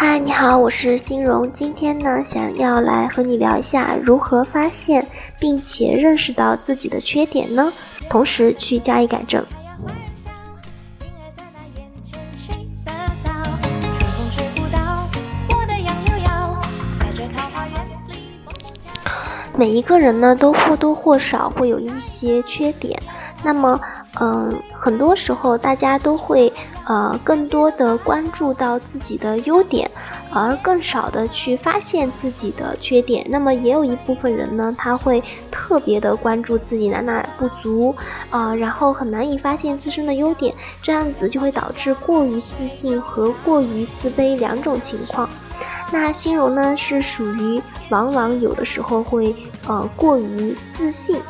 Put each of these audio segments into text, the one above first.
嗨，你好，我是欣荣。今天呢，想要来和你聊一下如何发现并且认识到自己的缺点呢？同时去加以改正。每一个人呢，都或多或少会有一些缺点。那么，嗯，很多时候大家都会。呃，更多的关注到自己的优点，而更少的去发现自己的缺点。那么也有一部分人呢，他会特别的关注自己哪哪不足，啊，然后很难以发现自身的优点，这样子就会导致过于自信和过于自卑两种情况。那心荣呢，是属于往往有的时候会呃过于自信。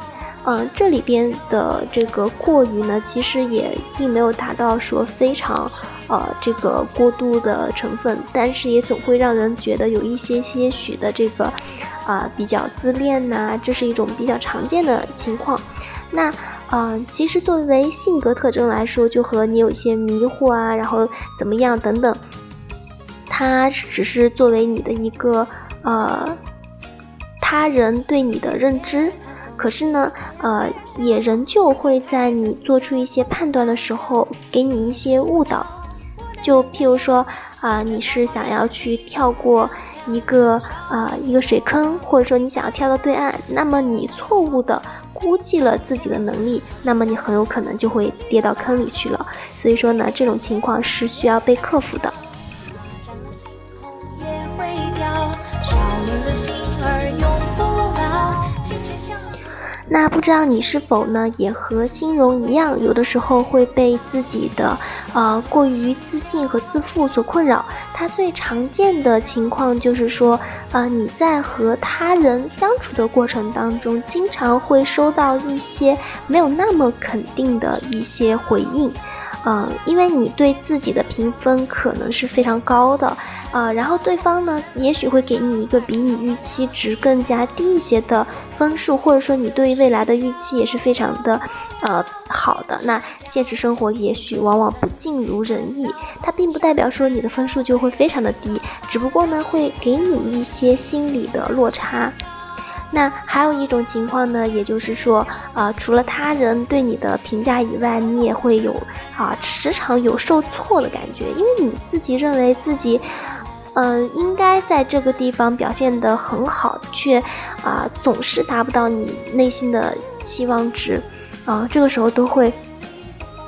嗯，这里边的这个过于呢，其实也并没有达到说非常，呃，这个过度的成分，但是也总会让人觉得有一些些许的这个，啊，比较自恋呐，这是一种比较常见的情况。那，嗯，其实作为性格特征来说，就和你有一些迷惑啊，然后怎么样等等，它只是作为你的一个，呃，他人对你的认知。可是呢，呃，也仍旧会在你做出一些判断的时候，给你一些误导。就譬如说，啊，你是想要去跳过一个呃一个水坑，或者说你想要跳到对岸，那么你错误的估计了自己的能力，那么你很有可能就会跌到坑里去了。所以说呢，这种情况是需要被克服的。不知道你是否呢，也和欣荣一样，有的时候会被自己的，呃，过于自信和自负所困扰。它最常见的情况就是说，呃，你在和他人相处的过程当中，经常会收到一些没有那么肯定的一些回应。嗯，因为你对自己的评分可能是非常高的，呃，然后对方呢，也许会给你一个比你预期值更加低一些的分数，或者说你对未来的预期也是非常的，呃，好的。那现实生活也许往往不尽如人意，它并不代表说你的分数就会非常的低，只不过呢，会给你一些心理的落差。那还有一种情况呢，也就是说，呃，除了他人对你的评价以外，你也会有啊，时常有受挫的感觉，因为你自己认为自己，嗯，应该在这个地方表现得很好，却啊，总是达不到你内心的期望值，啊，这个时候都会。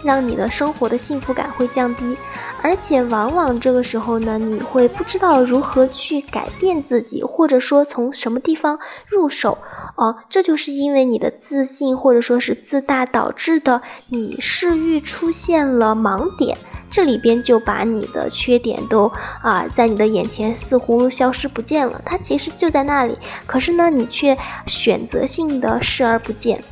让你的生活的幸福感会降低，而且往往这个时候呢，你会不知道如何去改变自己，或者说从什么地方入手，哦，这就是因为你的自信或者说是自大导致的，你视域出现了盲点，这里边就把你的缺点都啊，在你的眼前似乎消失不见了，它其实就在那里，可是呢，你却选择性的视而不见。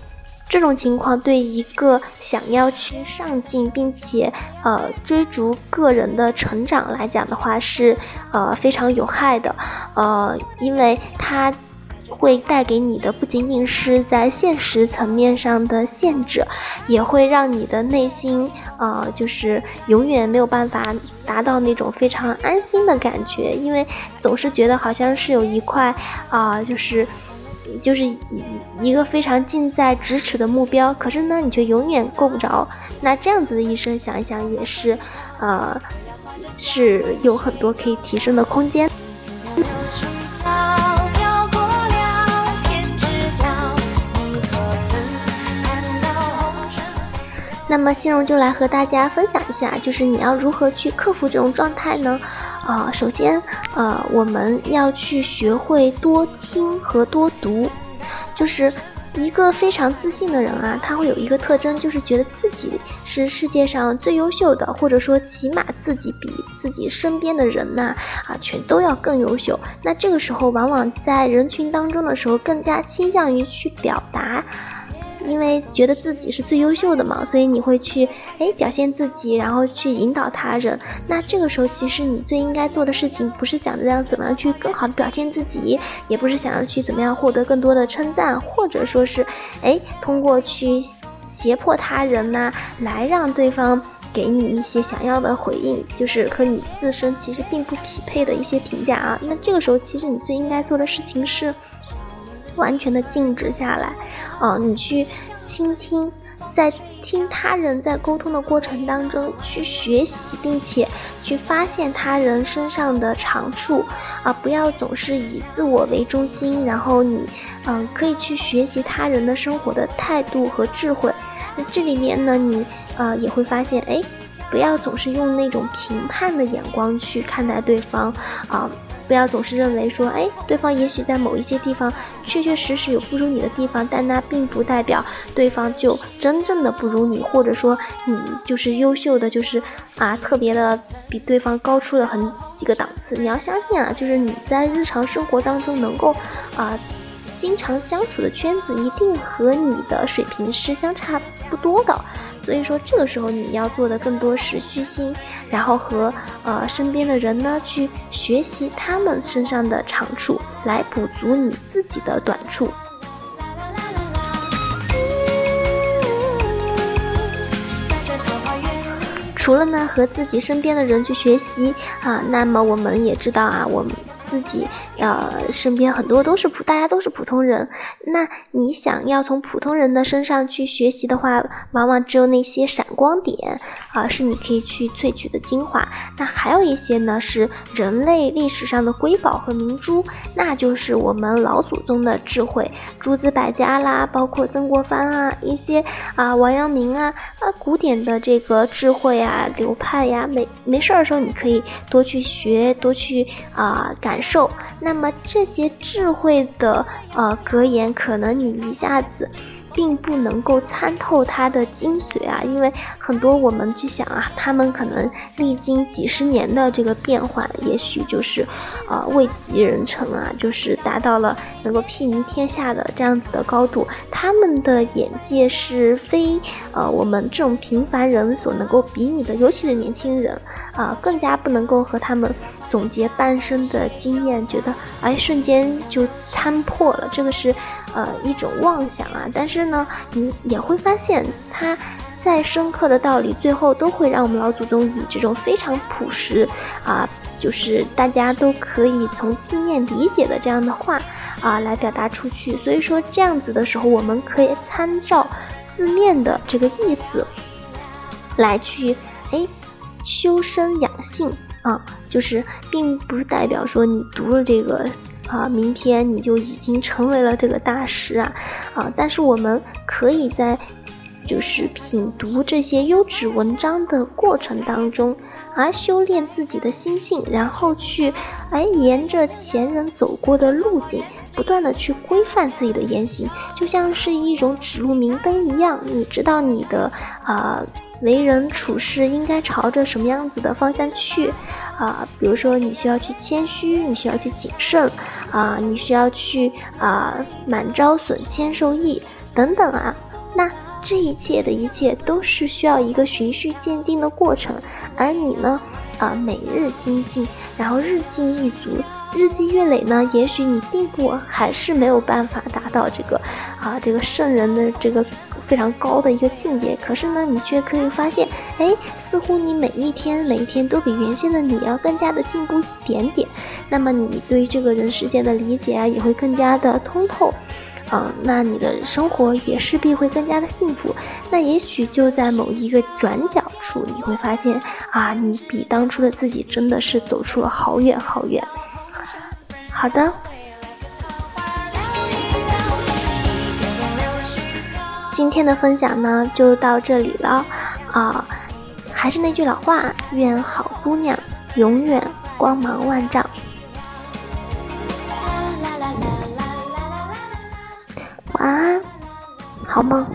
这种情况对一个想要去上进并且呃追逐个人的成长来讲的话是呃非常有害的，呃，因为它会带给你的不仅仅是在现实层面上的限制，也会让你的内心呃就是永远没有办法达到那种非常安心的感觉，因为总是觉得好像是有一块啊就是。就是一一个非常近在咫尺的目标，可是呢，你却永远够不着。那这样子的一生，想一想也是，呃，是有很多可以提升的空间。那么，欣荣就来和大家分享一下，就是你要如何去克服这种状态呢？啊，首先，呃，我们要去学会多听和多读。就是一个非常自信的人啊，他会有一个特征，就是觉得自己是世界上最优秀的，或者说起码自己比自己身边的人呐啊，全都要更优秀。那这个时候，往往在人群当中的时候，更加倾向于去表达。因为觉得自己是最优秀的嘛，所以你会去哎表现自己，然后去引导他人。那这个时候，其实你最应该做的事情，不是想着要怎么样去更好的表现自己，也不是想要去怎么样获得更多的称赞，或者说是哎通过去胁迫他人呐，来让对方。给你一些想要的回应，就是和你自身其实并不匹配的一些评价啊。那这个时候，其实你最应该做的事情是完全的静止下来，啊，你去倾听。在听他人在沟通的过程当中去学习，并且去发现他人身上的长处啊，不要总是以自我为中心。然后你，嗯，可以去学习他人的生活的态度和智慧。那这里面呢，你呃也会发现，哎，不要总是用那种评判的眼光去看待对方啊。不要总是认为说，哎，对方也许在某一些地方确确实实有不如你的地方，但那并不代表对方就真正的不如你，或者说你就是优秀的，就是啊特别的比对方高出了很几个档次。你要相信啊，就是你在日常生活当中能够啊经常相处的圈子，一定和你的水平是相差不多的。所以说，这个时候你要做的更多是虚心，然后和呃身边的人呢去学习他们身上的长处，来补足你自己的短处。除了呢和自己身边的人去学习啊，那么我们也知道啊，我们。自己呃，身边很多都是普，大家都是普通人。那你想要从普通人的身上去学习的话，往往只有那些闪光点啊，是你可以去萃取的精华。那还有一些呢，是人类历史上的瑰宝和明珠，那就是我们老祖宗的智慧，诸子百家啦，包括曾国藩啊，一些啊王阳明啊，啊古典的这个智慧啊流派呀，没没事儿的时候你可以多去学，多去啊感。受，那么这些智慧的呃格言，可能你一下子。并不能够参透它的精髓啊，因为很多我们去想啊，他们可能历经几十年的这个变换，也许就是，呃，位极人臣啊，就是达到了能够睥睨天下的这样子的高度。他们的眼界是非呃我们这种平凡人所能够比拟的，尤其是年轻人啊，更加不能够和他们总结半生的经验，觉得哎瞬间就参破了，这个是。呃，一种妄想啊，但是呢，你也会发现，它再深刻的道理，最后都会让我们老祖宗以这种非常朴实啊，就是大家都可以从字面理解的这样的话啊，来表达出去。所以说，这样子的时候，我们可以参照字面的这个意思来去哎修身养性啊，就是并不代表说你读了这个。啊，明天你就已经成为了这个大师啊！啊，但是我们可以在就是品读这些优质文章的过程当中，而修炼自己的心性，然后去哎沿着前人走过的路径，不断的去规范自己的言行，就像是一种指路明灯一样，你知道你的啊。为人处事应该朝着什么样子的方向去啊？比如说，你需要去谦虚，你需要去谨慎啊，你需要去啊满招损，谦受益等等啊。那这一切的一切都是需要一个循序渐进的过程，而你呢啊每日精进，然后日进一足，日积月累呢，也许你并不还是没有办法达到这个啊这个圣人的这个。非常高的一个境界，可是呢，你却可以发现，哎，似乎你每一天每一天都比原先的你要更加的进步一点点。那么你对这个人世间的理解啊，也会更加的通透，啊，那你的生活也势必会更加的幸福。那也许就在某一个转角处，你会发现啊，你比当初的自己真的是走出了好远好远。好的。今天的分享呢，就到这里了啊！还是那句老话，愿好姑娘永远光芒万丈。晚安，好梦。